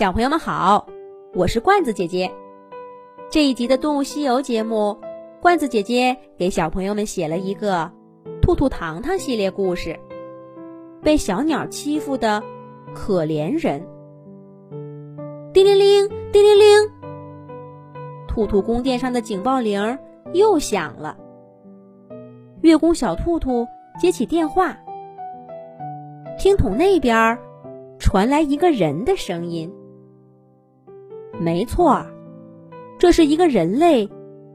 小朋友们好，我是罐子姐姐。这一集的《动物西游》节目，罐子姐姐给小朋友们写了一个《兔兔糖糖》系列故事，被小鸟欺负的可怜人。叮铃铃，叮铃铃，兔兔宫殿上的警报铃又响了。月宫小兔兔接起电话，听筒那边传来一个人的声音。没错，这是一个人类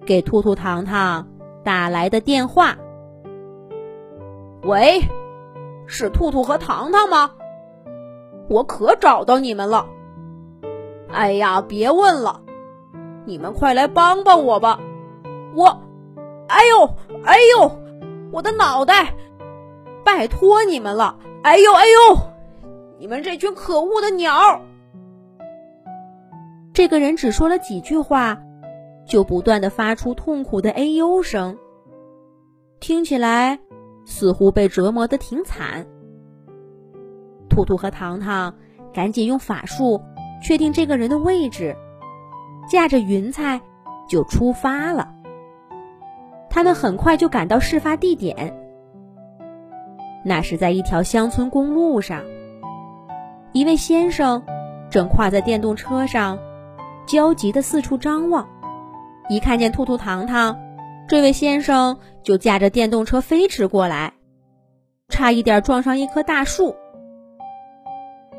给兔兔糖糖打来的电话。喂，是兔兔和糖糖吗？我可找到你们了。哎呀，别问了，你们快来帮帮我吧！我，哎呦，哎呦，我的脑袋！拜托你们了！哎呦，哎呦，你们这群可恶的鸟！这个人只说了几句话，就不断的发出痛苦的哎呦声，听起来似乎被折磨的挺惨。兔兔和糖糖赶紧用法术确定这个人的位置，驾着云彩就出发了。他们很快就赶到事发地点，那是在一条乡村公路上，一位先生正跨在电动车上。焦急的四处张望，一看见兔兔糖糖，这位先生就驾着电动车飞驰过来，差一点撞上一棵大树。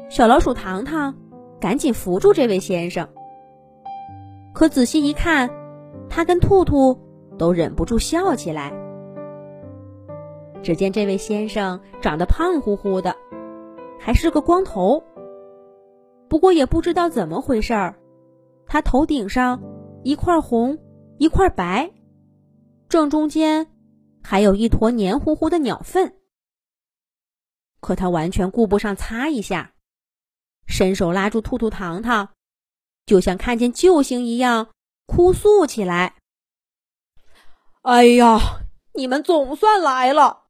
小老鼠糖糖赶紧扶住这位先生，可仔细一看，他跟兔兔都忍不住笑起来。只见这位先生长得胖乎乎的，还是个光头，不过也不知道怎么回事儿。他头顶上一块红，一块白，正中间还有一坨黏糊糊的鸟粪。可他完全顾不上擦一下，伸手拉住兔兔糖糖，就像看见救星一样哭诉起来：“哎呀，你们总算来了！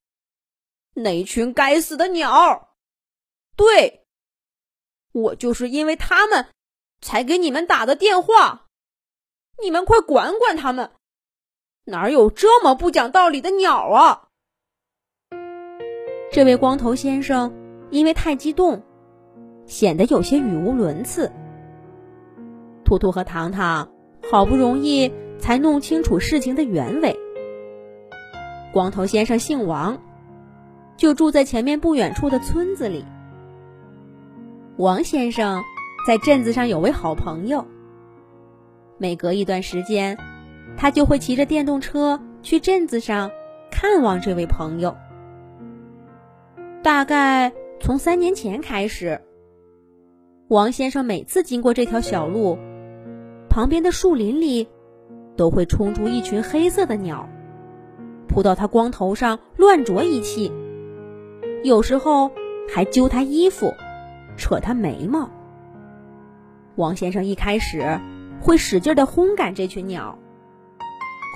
那群该死的鸟！对，我就是因为他们。”才给你们打的电话，你们快管管他们！哪有这么不讲道理的鸟啊？这位光头先生因为太激动，显得有些语无伦次。兔兔和糖糖好不容易才弄清楚事情的原委。光头先生姓王，就住在前面不远处的村子里。王先生。在镇子上有位好朋友，每隔一段时间，他就会骑着电动车去镇子上看望这位朋友。大概从三年前开始，王先生每次经过这条小路，旁边的树林里都会冲出一群黑色的鸟，扑到他光头上乱啄一气，有时候还揪他衣服，扯他眉毛。王先生一开始会使劲的轰赶这群鸟，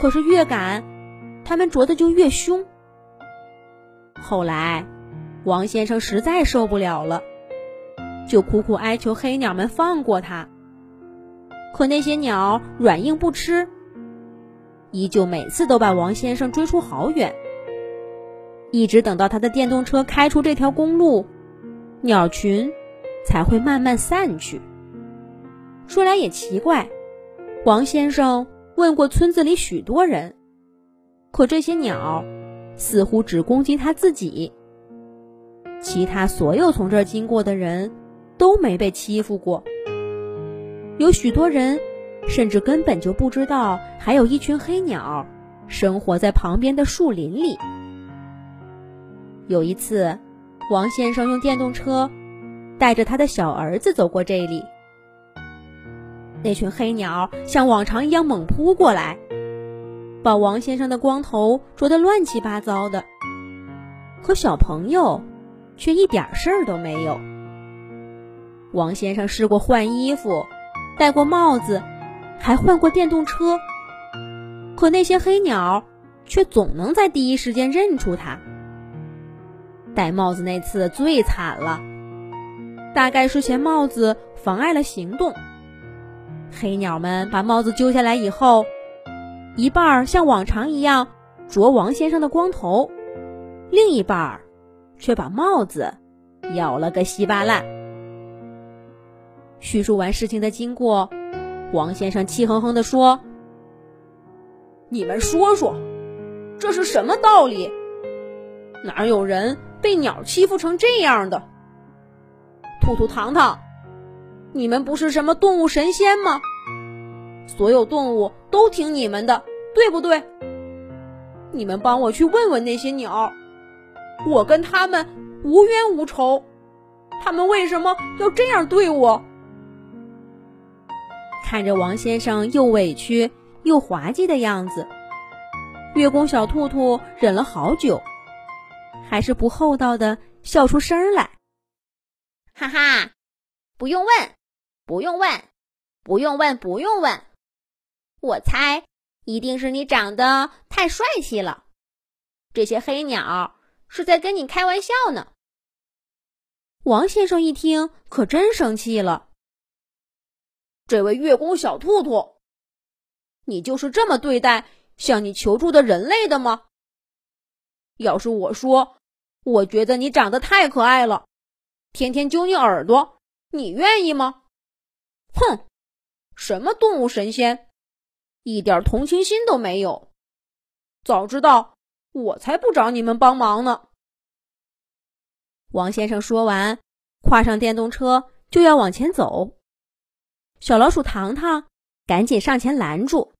可是越赶，它们啄的就越凶。后来，王先生实在受不了了，就苦苦哀求黑鸟们放过他。可那些鸟软硬不吃，依旧每次都把王先生追出好远。一直等到他的电动车开出这条公路，鸟群才会慢慢散去。说来也奇怪，王先生问过村子里许多人，可这些鸟似乎只攻击他自己，其他所有从这儿经过的人都没被欺负过。有许多人甚至根本就不知道还有一群黑鸟生活在旁边的树林里。有一次，王先生用电动车带着他的小儿子走过这里。那群黑鸟像往常一样猛扑过来，把王先生的光头啄得乱七八糟的。可小朋友却一点事儿都没有。王先生试过换衣服，戴过帽子，还换过电动车，可那些黑鸟却总能在第一时间认出他。戴帽子那次最惨了，大概是嫌帽子妨碍了行动。黑鸟们把帽子揪下来以后，一半儿像往常一样啄王先生的光头，另一半儿却把帽子咬了个稀巴烂。叙述完事情的经过，王先生气哼哼地说：“你们说说，这是什么道理？哪有人被鸟欺负成这样的？兔兔、糖糖，你们不是什么动物神仙吗？所有动物都听你们的，对不对？你们帮我去问问那些鸟，我跟他们无冤无仇，他们为什么要这样对我？”看着王先生又委屈又滑稽的样子，月宫小兔兔忍了好久，还是不厚道的笑出声来。哈哈，不用问，不用问，不用问，不用问。我猜一定是你长得太帅气了，这些黑鸟是在跟你开玩笑呢。王先生一听，可真生气了。这位月宫小兔兔，你就是这么对待向你求助的人类的吗？要是我说，我觉得你长得太可爱了，天天揪你耳朵，你愿意吗？哼，什么动物神仙，一点同情心都没有。早知道我才不找你们帮忙呢。王先生说完，跨上电动车就要往前走。小老鼠糖糖赶紧上前拦住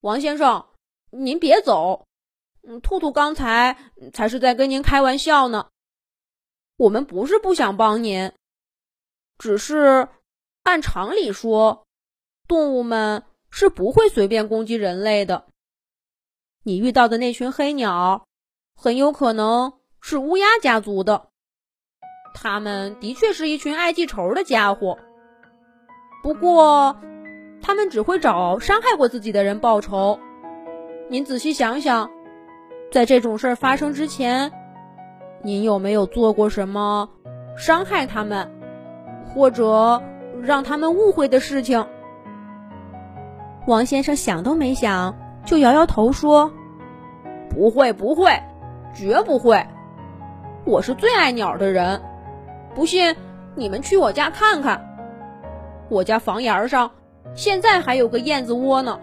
王先生：“您别走，嗯，兔兔刚才才是在跟您开玩笑呢。我们不是不想帮您，只是按常理说，动物们是不会随便攻击人类的。你遇到的那群黑鸟，很有可能是乌鸦家族的，他们的确是一群爱记仇的家伙。”不过，他们只会找伤害过自己的人报仇。您仔细想想，在这种事儿发生之前，您有没有做过什么伤害他们，或者让他们误会的事情？王先生想都没想，就摇摇头说：“不会，不会，绝不会。我是最爱鸟的人，不信你们去我家看看。”我家房檐上现在还有个燕子窝呢。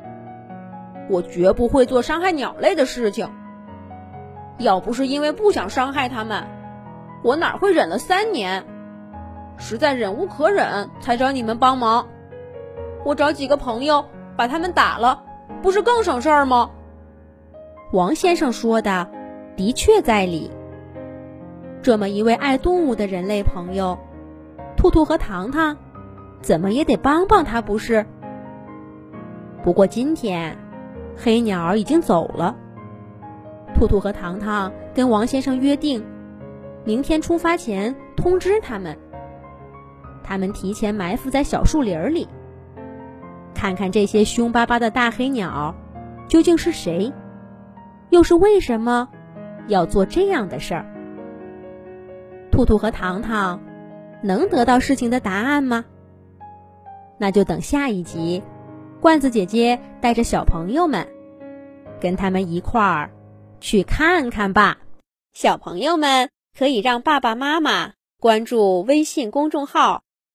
我绝不会做伤害鸟类的事情。要不是因为不想伤害它们，我哪会忍了三年？实在忍无可忍，才找你们帮忙。我找几个朋友把他们打了，不是更省事儿吗？王先生说的的确在理。这么一位爱动物的人类朋友，兔兔和糖糖。怎么也得帮帮他，不是？不过今天，黑鸟已经走了。兔兔和糖糖跟王先生约定，明天出发前通知他们。他们提前埋伏在小树林里，看看这些凶巴巴的大黑鸟究竟是谁，又是为什么要做这样的事儿。兔兔和糖糖能得到事情的答案吗？那就等下一集，罐子姐姐带着小朋友们，跟他们一块儿去看看吧。小朋友们可以让爸爸妈妈关注微信公众号“